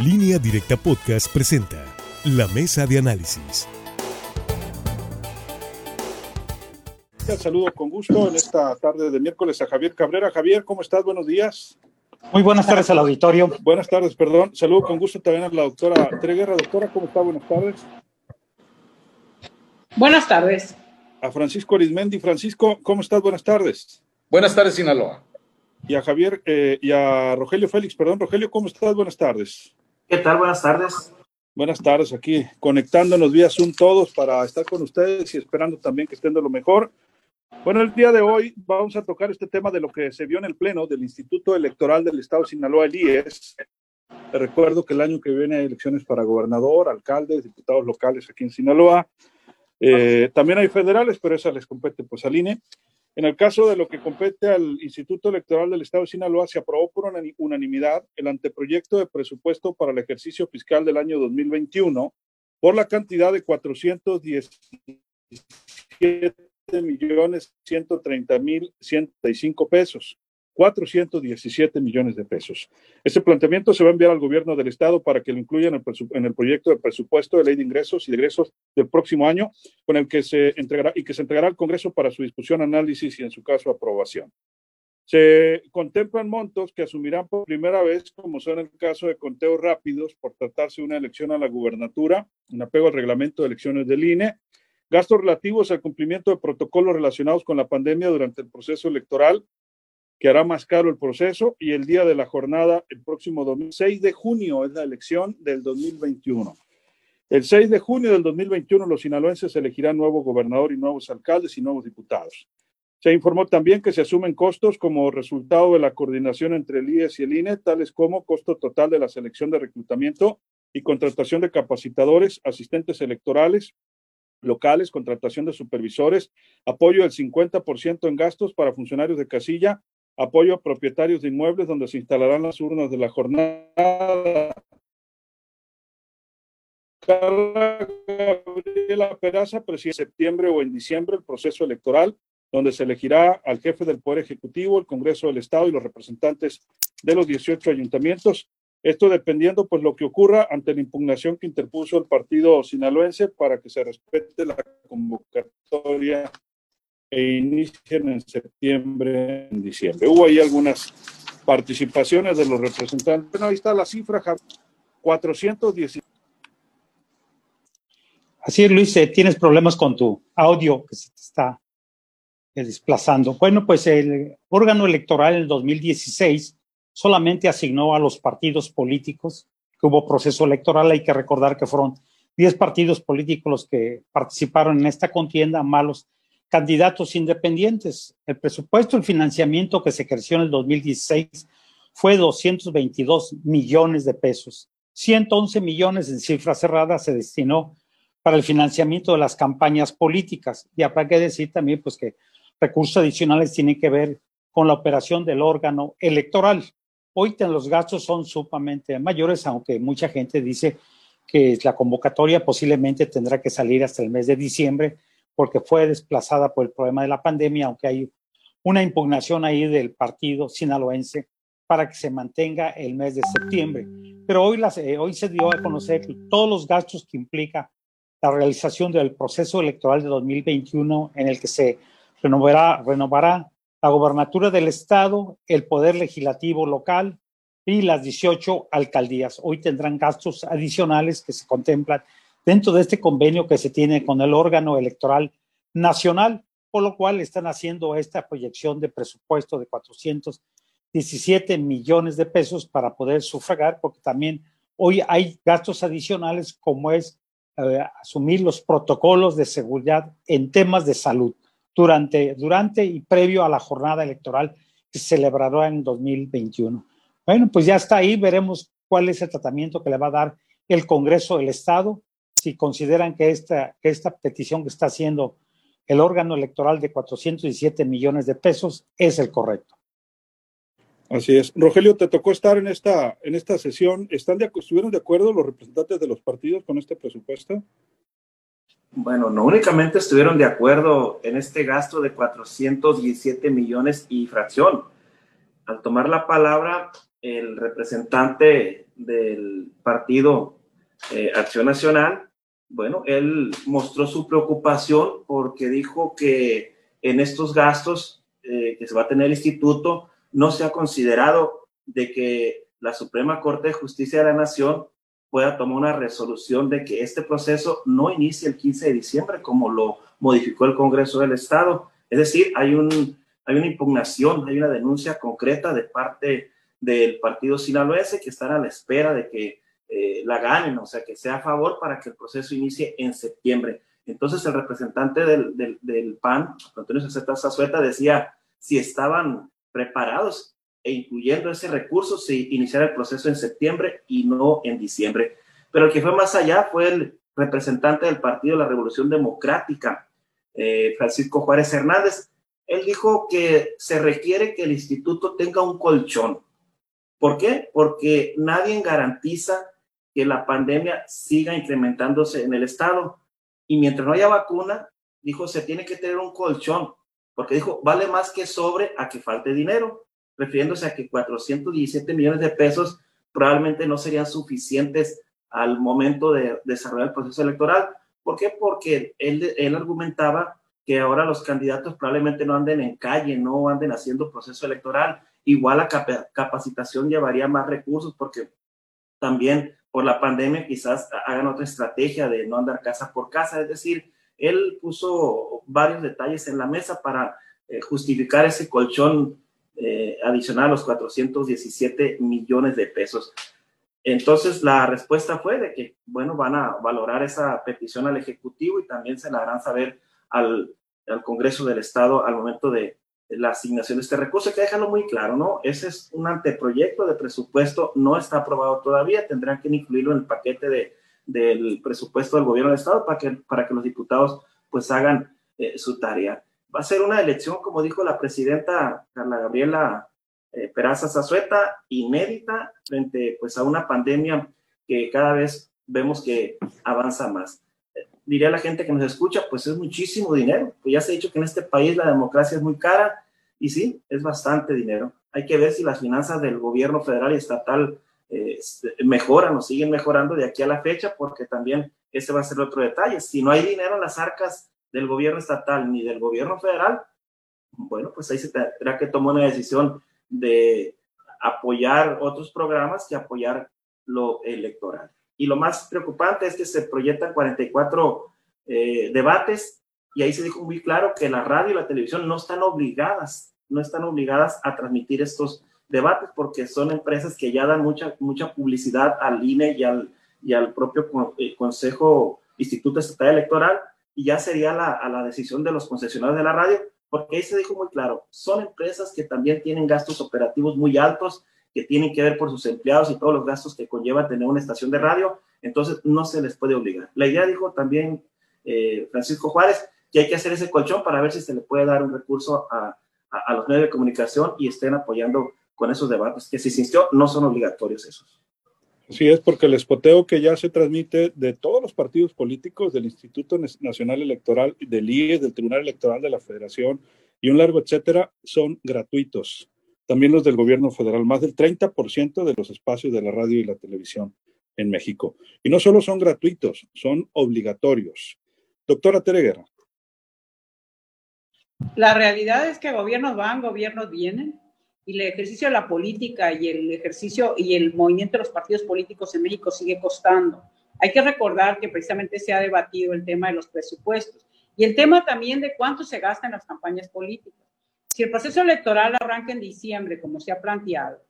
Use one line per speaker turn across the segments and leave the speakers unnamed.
Línea Directa Podcast presenta La Mesa de Análisis.
Saludo con gusto en esta tarde de miércoles a Javier Cabrera. Javier, ¿cómo estás? Buenos días.
Muy buenas tardes al auditorio.
Buenas tardes, perdón. Saludo con gusto también a la doctora Treguerra. Doctora, ¿cómo está? Buenas tardes.
Buenas tardes.
A Francisco Arizmendi. Francisco, ¿cómo estás? Buenas tardes.
Buenas tardes, Sinaloa.
Y a Javier, eh, y a Rogelio Félix, perdón. Rogelio, ¿cómo estás? Buenas tardes.
¿Qué tal? Buenas tardes.
Buenas tardes, aquí conectándonos vía Zoom todos para estar con ustedes y esperando también que estén de lo mejor. Bueno, el día de hoy vamos a tocar este tema de lo que se vio en el Pleno del Instituto Electoral del Estado de Sinaloa, el IES. Recuerdo que el año que viene hay elecciones para gobernador, alcaldes, diputados locales aquí en Sinaloa. Eh, también hay federales, pero esa les compete pues al INE. En el caso de lo que compete al Instituto Electoral del Estado de Sinaloa, se aprobó por unanimidad el anteproyecto de presupuesto para el ejercicio fiscal del año 2021 por la cantidad de 417 millones 130 mil 135 pesos. 417 millones de pesos. Este planteamiento se va a enviar al gobierno del estado para que lo incluya en el, en el, proyecto de presupuesto de ley de ingresos y de egresos del próximo año, con el que se entregará y que se entregará al Congreso para su discusión, análisis y en su caso aprobación. Se contemplan montos que asumirán por primera vez, como son el caso de conteos rápidos, por tratarse de una elección a la gubernatura, en apego al reglamento de elecciones del INE, gastos relativos al cumplimiento de protocolos relacionados con la pandemia durante el proceso electoral, que hará más caro el proceso y el día de la jornada, el próximo 6 de junio, es la elección del 2021. El 6 de junio del 2021 los sinaloenses elegirán nuevo gobernador y nuevos alcaldes y nuevos diputados. Se informó también que se asumen costos como resultado de la coordinación entre el IES y el INE, tales como costo total de la selección de reclutamiento y contratación de capacitadores, asistentes electorales, locales, contratación de supervisores, apoyo del 50% en gastos para funcionarios de casilla apoyo a propietarios de inmuebles donde se instalarán las urnas de la jornada. Carla Gabriela Peraza preside en septiembre o en diciembre el proceso electoral, donde se elegirá al jefe del Poder Ejecutivo, el Congreso del Estado y los representantes de los 18 ayuntamientos. Esto dependiendo, pues, lo que ocurra ante la impugnación que interpuso el partido sinaloense para que se respete la convocatoria e inician en septiembre, en diciembre. Hubo ahí algunas participaciones de los representantes. Bueno, ahí está la cifra, 410.
Así es, Luis, eh, tienes problemas con tu audio que se te está eh, desplazando. Bueno, pues el órgano electoral en el 2016 solamente asignó a los partidos políticos que hubo proceso electoral. Hay que recordar que fueron 10 partidos políticos los que participaron en esta contienda, malos candidatos independientes. El presupuesto, el financiamiento que se creció en el 2016 fue 222 millones de pesos. 111 millones en cifra cerrada se destinó para el financiamiento de las campañas políticas. Y habrá que decir también pues, que recursos adicionales tienen que ver con la operación del órgano electoral. Hoy los gastos son sumamente mayores, aunque mucha gente dice que la convocatoria posiblemente tendrá que salir hasta el mes de diciembre porque fue desplazada por el problema de la pandemia, aunque hay una impugnación ahí del partido sinaloense para que se mantenga el mes de septiembre. Pero hoy, las, eh, hoy se dio a conocer todos los gastos que implica la realización del proceso electoral de 2021 en el que se renovará, renovará la gobernatura del estado, el poder legislativo local y las 18 alcaldías. Hoy tendrán gastos adicionales que se contemplan dentro de este convenio que se tiene con el órgano electoral nacional, por lo cual están haciendo esta proyección de presupuesto de 417 millones de pesos para poder sufragar, porque también hoy hay gastos adicionales como es eh, asumir los protocolos de seguridad en temas de salud durante, durante y previo a la jornada electoral que se celebrará en 2021. Bueno, pues ya está ahí, veremos cuál es el tratamiento que le va a dar el Congreso del Estado si consideran que esta, que esta petición que está haciendo el órgano electoral de 417 millones de pesos es el correcto.
Así es. Rogelio, te tocó estar en esta, en esta sesión. ¿Están de, ¿Estuvieron de acuerdo los representantes de los partidos con este presupuesto?
Bueno, no únicamente estuvieron de acuerdo en este gasto de 417 millones y fracción. Al tomar la palabra, el representante del partido eh, Acción Nacional, bueno, él mostró su preocupación porque dijo que en estos gastos eh, que se va a tener el instituto no se ha considerado de que la Suprema Corte de Justicia de la Nación pueda tomar una resolución de que este proceso no inicie el 15 de diciembre como lo modificó el Congreso del Estado. Es decir, hay, un, hay una impugnación, hay una denuncia concreta de parte del partido sinaloense que están a la espera de que eh, la ganen, o sea, que sea a favor para que el proceso inicie en septiembre. Entonces el representante del, del, PAN, Antonio Zazueta, decía si estaban preparados e incluyendo ese recurso si iniciara el proceso en septiembre y no en diciembre. Pero el que fue más allá fue el representante del Partido de la Revolución Democrática, eh, Francisco Juárez Hernández. Él dijo que se requiere que el instituto tenga un colchón. ¿Por qué? Porque nadie garantiza que la pandemia siga incrementándose en el estado. Y mientras no haya vacuna, dijo, se tiene que tener un colchón, porque dijo, vale más que sobre a que falte dinero, refiriéndose a que 417 millones de pesos probablemente no serían suficientes al momento de desarrollar el proceso electoral. ¿Por qué? Porque él, él argumentaba que ahora los candidatos probablemente no anden en calle, no anden haciendo proceso electoral. Igual la capacitación llevaría más recursos porque también por la pandemia quizás hagan otra estrategia de no andar casa por casa. Es decir, él puso varios detalles en la mesa para eh, justificar ese colchón eh, adicional a los 417 millones de pesos. Entonces la respuesta fue de que, bueno, van a valorar esa petición al Ejecutivo y también se la harán saber al, al Congreso del Estado al momento de, la asignación de este recurso. Hay que dejarlo muy claro, ¿no? Ese es un anteproyecto de presupuesto, no está aprobado todavía, tendrán que incluirlo en el paquete de, del presupuesto del gobierno del Estado para que, para que los diputados pues hagan eh, su tarea. Va a ser una elección, como dijo la presidenta Carla Gabriela eh, Peraza Zazueta, inédita frente pues a una pandemia que cada vez vemos que avanza más. Diría la gente que nos escucha, pues es muchísimo dinero. Pues ya se ha dicho que en este país la democracia es muy cara, y sí, es bastante dinero. Hay que ver si las finanzas del gobierno federal y estatal eh, mejoran o siguen mejorando de aquí a la fecha, porque también ese va a ser otro detalle. Si no hay dinero en las arcas del gobierno estatal ni del gobierno federal, bueno, pues ahí se tendrá que tomar una decisión de apoyar otros programas que apoyar lo electoral. Y lo más preocupante es que se proyectan 44 eh, debates y ahí se dijo muy claro que la radio y la televisión no están obligadas, no están obligadas a transmitir estos debates porque son empresas que ya dan mucha, mucha publicidad al INE y al, y al propio eh, Consejo Instituto Estatal Electoral y ya sería la, a la decisión de los concesionarios de la radio, porque ahí se dijo muy claro, son empresas que también tienen gastos operativos muy altos, que tienen que ver por sus empleados y todos los gastos que conlleva tener una estación de radio, entonces no se les puede obligar. La idea, dijo también eh, Francisco Juárez, que hay que hacer ese colchón para ver si se le puede dar un recurso a, a, los medios de comunicación y estén apoyando con esos debates, que si insistió, no son obligatorios esos.
Sí, es porque el espoteo que ya se transmite de todos los partidos políticos, del Instituto Nacional Electoral, del IES, del Tribunal Electoral de la Federación y un largo etcétera, son gratuitos. También los del gobierno federal, más del 30% de los espacios de la radio y la televisión en México. Y no solo son gratuitos, son obligatorios. Doctora Tereguera.
La realidad es que gobiernos van, gobiernos vienen, y el ejercicio de la política y el ejercicio y el movimiento de los partidos políticos en México sigue costando. Hay que recordar que precisamente se ha debatido el tema de los presupuestos y el tema también de cuánto se gasta en las campañas políticas. Si el proceso electoral arranca en diciembre, como se ha planteado,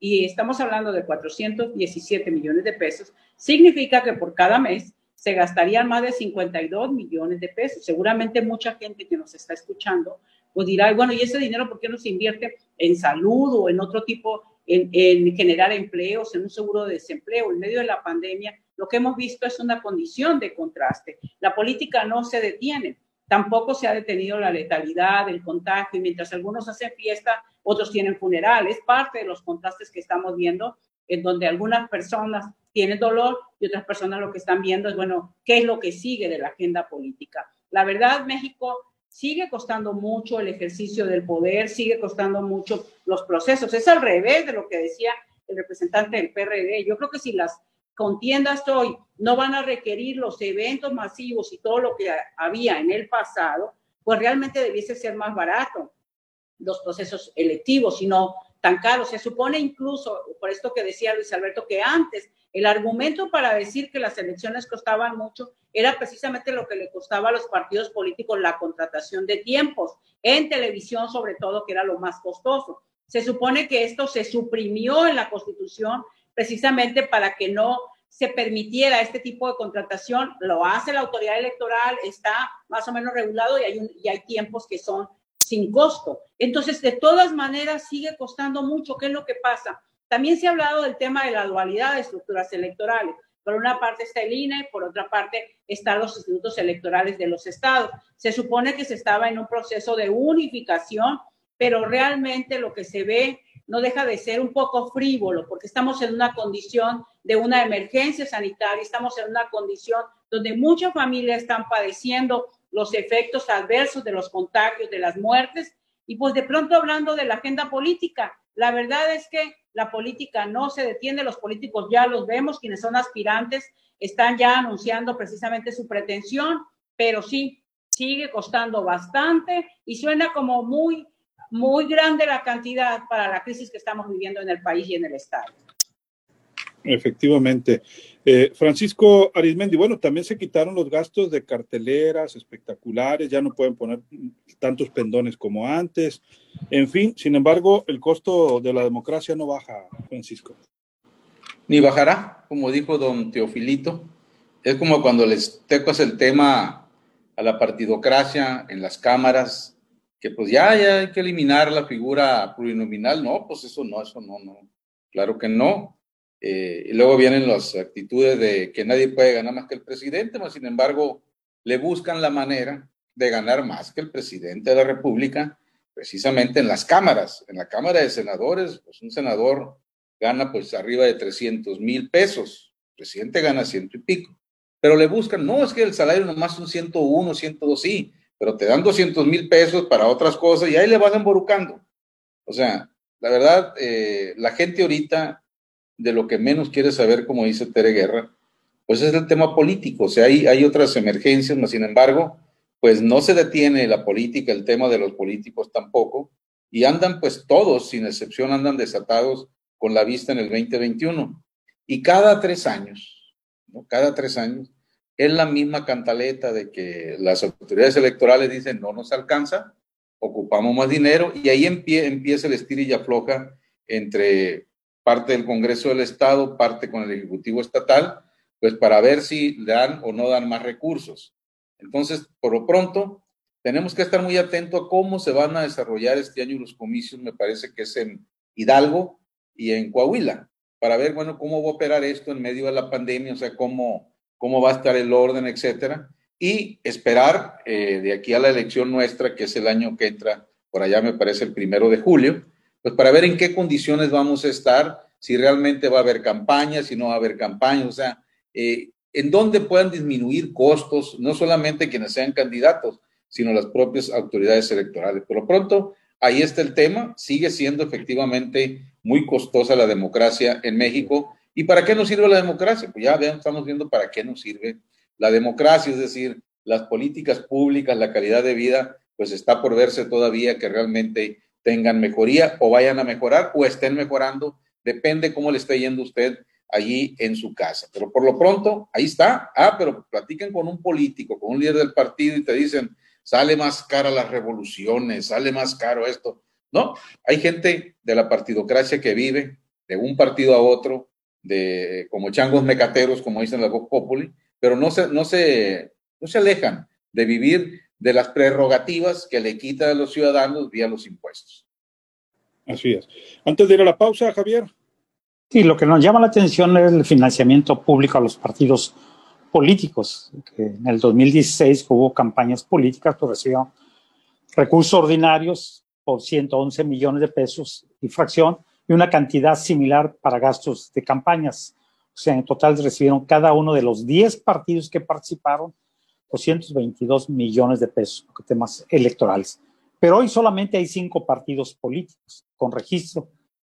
y estamos hablando de 417 millones de pesos, significa que por cada mes se gastarían más de 52 millones de pesos. Seguramente mucha gente que nos está escuchando pues dirá, bueno, ¿y ese dinero por qué no se invierte en salud o en otro tipo, en, en generar empleos, en un seguro de desempleo? En medio de la pandemia, lo que hemos visto es una condición de contraste. La política no se detiene. Tampoco se ha detenido la letalidad, el contagio, y mientras algunos hacen fiesta, otros tienen funerales. Parte de los contrastes que estamos viendo, en donde algunas personas tienen dolor y otras personas lo que están viendo es, bueno, ¿qué es lo que sigue de la agenda política? La verdad, México sigue costando mucho el ejercicio del poder, sigue costando mucho los procesos. Es al revés de lo que decía el representante del PRD. Yo creo que si las contiendas hoy no van a requerir los eventos masivos y todo lo que había en el pasado, pues realmente debiese ser más barato los procesos electivos, sino tan caros. Se supone incluso, por esto que decía Luis Alberto, que antes el argumento para decir que las elecciones costaban mucho era precisamente lo que le costaba a los partidos políticos la contratación de tiempos, en televisión sobre todo, que era lo más costoso. Se supone que esto se suprimió en la Constitución precisamente para que no se permitiera este tipo de contratación. Lo hace la autoridad electoral, está más o menos regulado y hay, y hay tiempos que son sin costo. Entonces, de todas maneras, sigue costando mucho. ¿Qué es lo que pasa? También se ha hablado del tema de la dualidad de estructuras electorales. Por una parte está el INE, por otra parte están los institutos electorales de los estados. Se supone que se estaba en un proceso de unificación, pero realmente lo que se ve no deja de ser un poco frívolo, porque estamos en una condición de una emergencia sanitaria, estamos en una condición donde muchas familias están padeciendo los efectos adversos de los contagios, de las muertes, y pues de pronto hablando de la agenda política, la verdad es que la política no se detiene, los políticos ya los vemos, quienes son aspirantes están ya anunciando precisamente su pretensión, pero sí, sigue costando bastante y suena como muy, muy grande la cantidad para la crisis que estamos viviendo en el país y en el Estado.
Efectivamente. Eh, Francisco Arismendi, bueno, también se quitaron los gastos de carteleras espectaculares, ya no pueden poner tantos pendones como antes. En fin, sin embargo, el costo de la democracia no baja, Francisco.
Ni bajará, como dijo don Teofilito. Es como cuando les tecas el tema a la partidocracia en las cámaras, que pues ya, ya hay que eliminar la figura plurinominal. No, pues eso no, eso no, no. Claro que no eh, y luego vienen las actitudes de que nadie puede ganar más que el presidente, pero sin embargo le buscan la manera de ganar más que el presidente de la República, precisamente en las cámaras. En la Cámara de Senadores, pues un senador gana pues arriba de 300 mil pesos, el presidente gana ciento y pico, pero le buscan, no, es que el salario nomás son 101, 102, sí, pero te dan 200 mil pesos para otras cosas y ahí le vas emborucando. O sea, la verdad, eh, la gente ahorita de lo que menos quiere saber, como dice Tere Guerra, pues es el tema político. O sea, hay, hay otras emergencias, mas sin embargo, pues no se detiene la política, el tema de los políticos tampoco, y andan pues todos, sin excepción, andan desatados con la vista en el 2021. Y cada tres años, ¿no? cada tres años, es la misma cantaleta de que las autoridades electorales dicen no nos alcanza, ocupamos más dinero, y ahí empieza el estira y afloja entre parte del Congreso del Estado, parte con el Ejecutivo Estatal, pues para ver si dan o no dan más recursos. Entonces, por lo pronto, tenemos que estar muy atentos a cómo se van a desarrollar este año los comicios, me parece que es en Hidalgo y en Coahuila, para ver, bueno, cómo va a operar esto en medio de la pandemia, o sea, cómo, cómo va a estar el orden, etcétera, y esperar eh, de aquí a la elección nuestra, que es el año que entra, por allá me parece el primero de julio, pues para ver en qué condiciones vamos a estar, si realmente va a haber campañas, si no va a haber campañas, o sea, eh, en dónde puedan disminuir costos, no solamente quienes sean candidatos, sino las propias autoridades electorales. Por lo pronto, ahí está el tema, sigue siendo efectivamente muy costosa la democracia en México. ¿Y para qué nos sirve la democracia? Pues ya estamos viendo para qué nos sirve la democracia, es decir, las políticas públicas, la calidad de vida, pues está por verse todavía que realmente tengan mejoría o vayan a mejorar o estén mejorando, depende cómo le esté yendo usted allí en su casa. Pero por lo pronto, ahí está. Ah, pero platiquen con un político, con un líder del partido y te dicen, sale más cara las revoluciones, sale más caro esto. No, hay gente de la partidocracia que vive de un partido a otro, de como changos mecateros, como dicen la Vox Populi, pero no se, no se, no se alejan de vivir de las prerrogativas que le quita a los ciudadanos vía los impuestos.
Así es. Antes de ir a la pausa, Javier.
Sí, lo que nos llama la atención es el financiamiento público a los partidos políticos. Que en el 2016 hubo campañas políticas que recibieron recursos ordinarios por 111 millones de pesos y fracción y una cantidad similar para gastos de campañas. O sea, en total recibieron cada uno de los 10 partidos que participaron 222 millones de pesos por temas electorales. Pero hoy solamente hay cinco partidos políticos con registro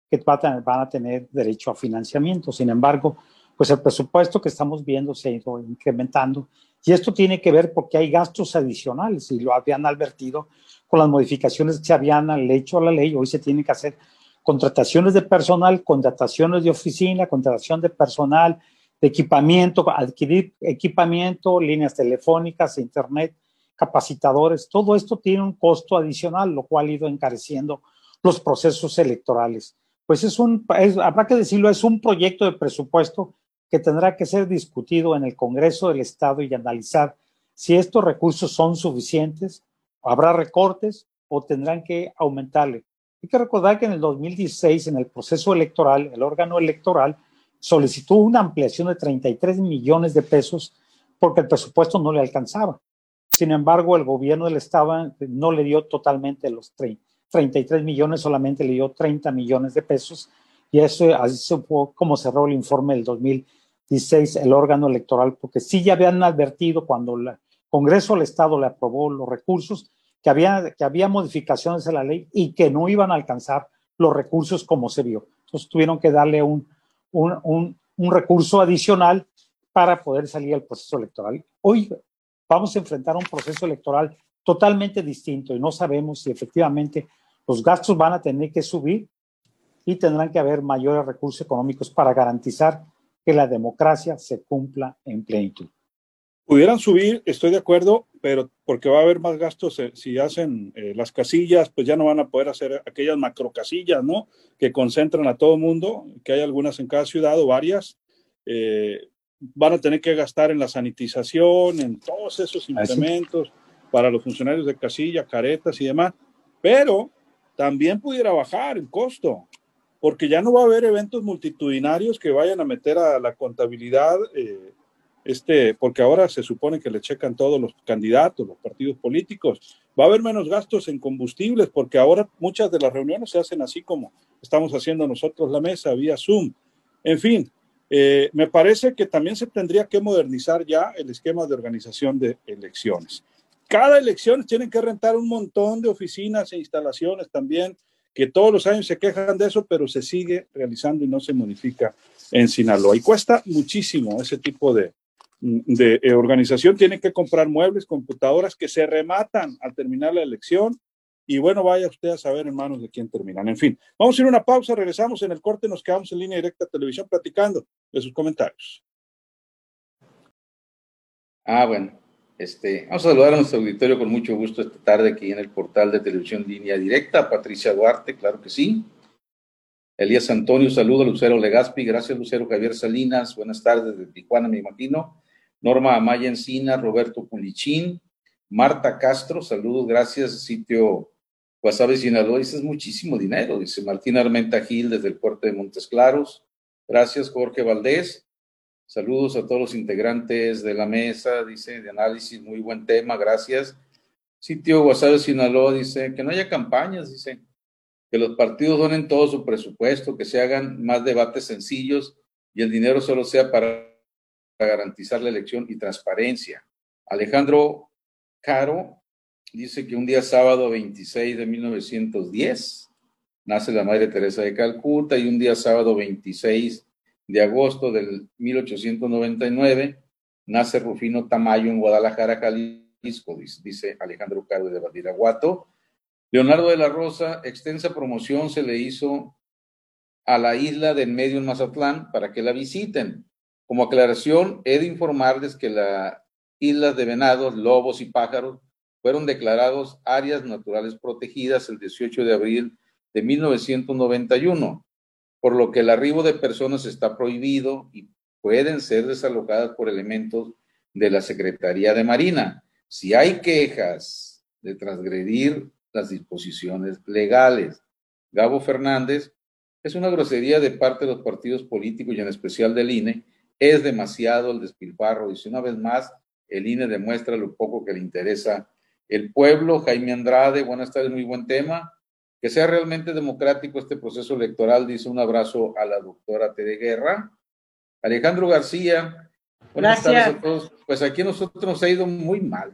que van a tener derecho a financiamiento. Sin embargo, pues el presupuesto que estamos viendo se ha ido incrementando y esto tiene que ver porque hay gastos adicionales y lo habían advertido con las modificaciones que se habían hecho a la ley. Hoy se tienen que hacer contrataciones de personal, contrataciones de oficina, contratación de personal, de equipamiento, adquirir equipamiento, líneas telefónicas, internet, capacitadores. Todo esto tiene un costo adicional, lo cual ha ido encareciendo los procesos electorales. Pues es un, habrá que decirlo, es un proyecto de presupuesto que tendrá que ser discutido en el Congreso del Estado y analizar si estos recursos son suficientes, habrá recortes o tendrán que aumentarle. Hay que recordar que en el 2016, en el proceso electoral, el órgano electoral solicitó una ampliación de 33 millones de pesos porque el presupuesto no le alcanzaba. Sin embargo, el gobierno del Estado no le dio totalmente los 33 millones, solamente le dio 30 millones de pesos. Y eso así fue como cerró el informe del 2016 16, el órgano electoral, porque sí ya habían advertido cuando el Congreso del Estado le aprobó los recursos, que había, que había modificaciones en la ley y que no iban a alcanzar los recursos como se vio. Entonces tuvieron que darle un, un, un, recurso adicional para poder salir al proceso electoral. Hoy vamos a enfrentar un proceso electoral totalmente distinto y no sabemos si efectivamente los gastos van a tener que subir y tendrán que haber mayores recursos económicos para garantizar que la democracia se cumpla en plenitud.
Pudieran subir, estoy de acuerdo, pero porque va a haber más gastos eh, si hacen eh, las casillas, pues ya no van a poder hacer aquellas macro casillas, ¿no? Que concentran a todo mundo, que hay algunas en cada ciudad o varias. Eh, van a tener que gastar en la sanitización, en todos esos implementos para los funcionarios de casilla, caretas y demás, pero también pudiera bajar el costo porque ya no va a haber eventos multitudinarios que vayan a meter a la contabilidad, eh, este, porque ahora se supone que le checan todos los candidatos, los partidos políticos. Va a haber menos gastos en combustibles, porque ahora muchas de las reuniones se hacen así como estamos haciendo nosotros la mesa, vía Zoom. En fin, eh, me parece que también se tendría que modernizar ya el esquema de organización de elecciones. Cada elección tienen que rentar un montón de oficinas e instalaciones también que todos los años se quejan de eso, pero se sigue realizando y no se modifica en Sinaloa. Y cuesta muchísimo ese tipo de, de eh, organización. Tienen que comprar muebles, computadoras que se rematan al terminar la elección. Y bueno, vaya usted a saber en manos de quién terminan. En fin, vamos a ir a una pausa, regresamos en el corte, nos quedamos en línea directa a televisión platicando de sus comentarios.
Ah, bueno. Este, vamos a saludar a nuestro auditorio con mucho gusto esta tarde aquí en el portal de televisión línea directa. Patricia Duarte, claro que sí. Elías Antonio, saludo. Lucero Legaspi, gracias Lucero. Javier Salinas, buenas tardes de Tijuana, me imagino. Norma Amaya Encina, Roberto Pulichín, Marta Castro, saludos, gracias. Sitio Guasave Sinaloa, dice muchísimo dinero. Dice Martín Armenta Gil desde el puerto de Montes Claros. Gracias, Jorge Valdés. Saludos a todos los integrantes de la mesa, dice, de análisis, muy buen tema, gracias. Sitio Guasave Sinaloa dice que no haya campañas, dice, que los partidos donen todo su presupuesto, que se hagan más debates sencillos y el dinero solo sea para, garantizar la elección y transparencia. Alejandro Caro dice que un día sábado 26 de 1910 nace la Madre Teresa de Calcuta y un día sábado 26 de agosto del 1899, nace Rufino Tamayo en Guadalajara, Jalisco, dice Alejandro Caro de Badiraguato. Leonardo de la Rosa, extensa promoción se le hizo a la isla del medio en Mazatlán para que la visiten. Como aclaración, he de informarles que las islas de venados, lobos y pájaros fueron declarados áreas naturales protegidas el 18 de abril de 1991 por lo que el arribo de personas está prohibido y pueden ser desalojadas por elementos de la Secretaría de Marina. Si hay quejas de transgredir las disposiciones legales, Gabo Fernández, es una grosería de parte de los partidos políticos y en especial del INE. Es demasiado el despilfarro. Y si una vez más, el INE demuestra lo poco que le interesa el pueblo. Jaime Andrade, buenas tardes, muy buen tema que sea realmente democrático este proceso electoral, dice un abrazo a la doctora Tere Guerra. Alejandro García, buenas tardes a todos. Pues aquí a nosotros nos ha ido muy mal,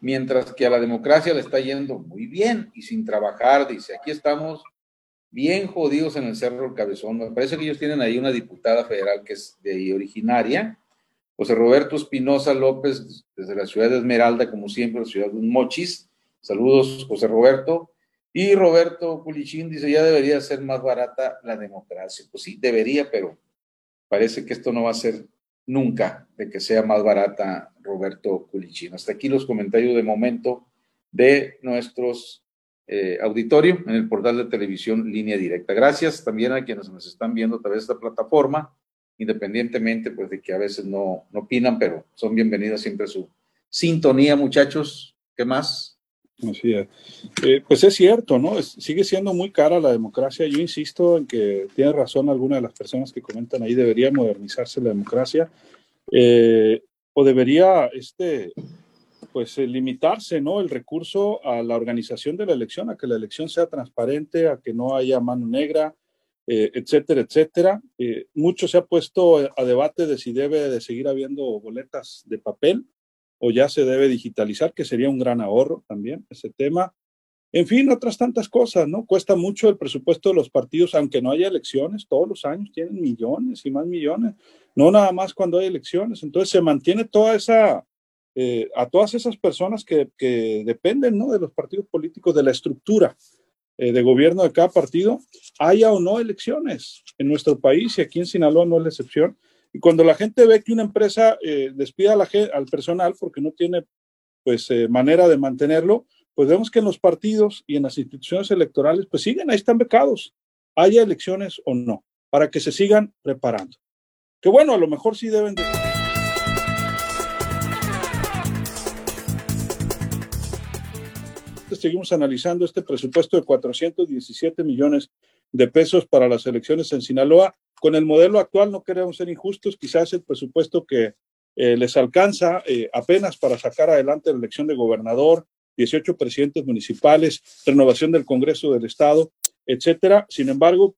mientras que a la democracia le está yendo muy bien y sin trabajar, dice, aquí estamos bien jodidos en el Cerro del Cabezón. Me parece que ellos tienen ahí una diputada federal que es de ahí originaria, José Roberto Espinosa López, desde la ciudad de Esmeralda, como siempre, la ciudad de Mochis. Saludos, José Roberto. Y Roberto Pulichín dice, ya debería ser más barata la democracia. Pues sí, debería, pero parece que esto no va a ser nunca de que sea más barata Roberto Pulichín. Hasta aquí los comentarios de momento de nuestros eh, auditorio en el portal de televisión Línea Directa. Gracias también a quienes nos están viendo a través de esta plataforma independientemente pues de que a veces no, no opinan, pero son bienvenidos siempre a su sintonía, muchachos. ¿Qué más?
Así es. Eh, pues es cierto, ¿no? sigue siendo muy cara la democracia. Yo insisto en que tiene razón alguna de las personas que comentan ahí, debería modernizarse la democracia eh, o debería, este, pues, eh, limitarse, ¿no? El recurso a la organización de la elección, a que la elección sea transparente, a que no haya mano negra, eh, etcétera, etcétera. Eh, mucho se ha puesto a debate de si debe de seguir habiendo boletas de papel o ya se debe digitalizar, que sería un gran ahorro también ese tema. En fin, otras tantas cosas, ¿no? Cuesta mucho el presupuesto de los partidos, aunque no haya elecciones, todos los años tienen millones y más millones, no nada más cuando hay elecciones. Entonces se mantiene toda esa, eh, a todas esas personas que, dependen, ¿no? De los partidos políticos, de la estructura eh, de gobierno de cada partido, haya o no elecciones en nuestro país y aquí en Sinaloa no es la excepción. Y cuando la gente ve que una empresa eh, despida al personal porque no tiene pues eh, manera de mantenerlo, pues vemos que en los partidos y en las instituciones electorales pues siguen, ahí están becados, haya elecciones o no, para que se sigan preparando. Que bueno, a lo mejor sí deben de... seguimos analizando este presupuesto de 417 millones de pesos para las elecciones en Sinaloa. Con el modelo actual no queremos ser injustos, quizás el presupuesto que eh, les alcanza eh, apenas para sacar adelante la elección de gobernador, 18 presidentes municipales, renovación del Congreso del Estado, etcétera. Sin embargo,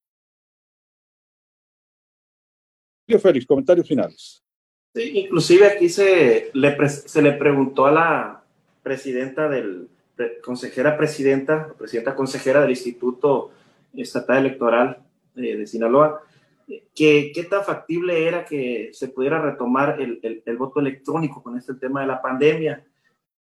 Félix, comentarios finales.
Sí, inclusive aquí se le, se le preguntó a la presidenta del, consejera presidenta, presidenta consejera del Instituto Estatal Electoral de, Sinaloa, que qué tan factible era que se pudiera retomar el, el, voto electrónico con este tema de la pandemia.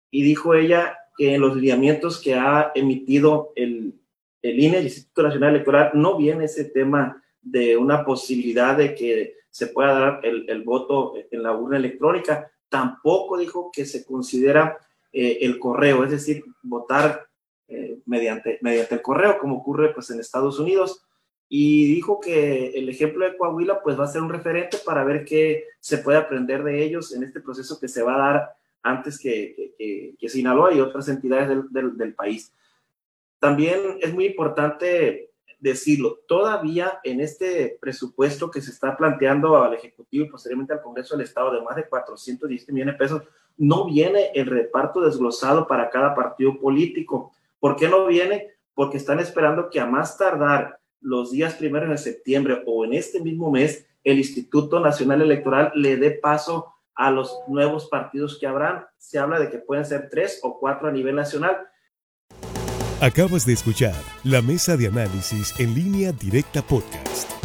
Y dijo ella que en los lineamientos que ha emitido el, el INE, el Instituto Nacional Electoral, no viene ese tema de una posibilidad de que se pueda dar el, el voto en la urna electrónica. Tampoco dijo que se considera eh, el correo, es decir, votar eh, mediante, mediante el correo, como ocurre pues, en Estados Unidos. Y dijo que el ejemplo de Coahuila pues, va a ser un referente para ver qué se puede aprender de ellos en este proceso que se va a dar antes que, que, que Sinaloa y otras entidades del, del, del país. También es muy importante decirlo, todavía en este presupuesto que se está planteando al Ejecutivo y posteriormente al Congreso del Estado de más de 410 millones de pesos, no viene el reparto desglosado para cada partido político. ¿Por qué no viene? Porque están esperando que a más tardar los días primeros de septiembre o en este mismo mes, el Instituto Nacional Electoral le dé paso a los nuevos partidos que habrán. Se habla de que pueden ser tres o cuatro a nivel nacional,
Acabas de escuchar la mesa de análisis en línea directa podcast.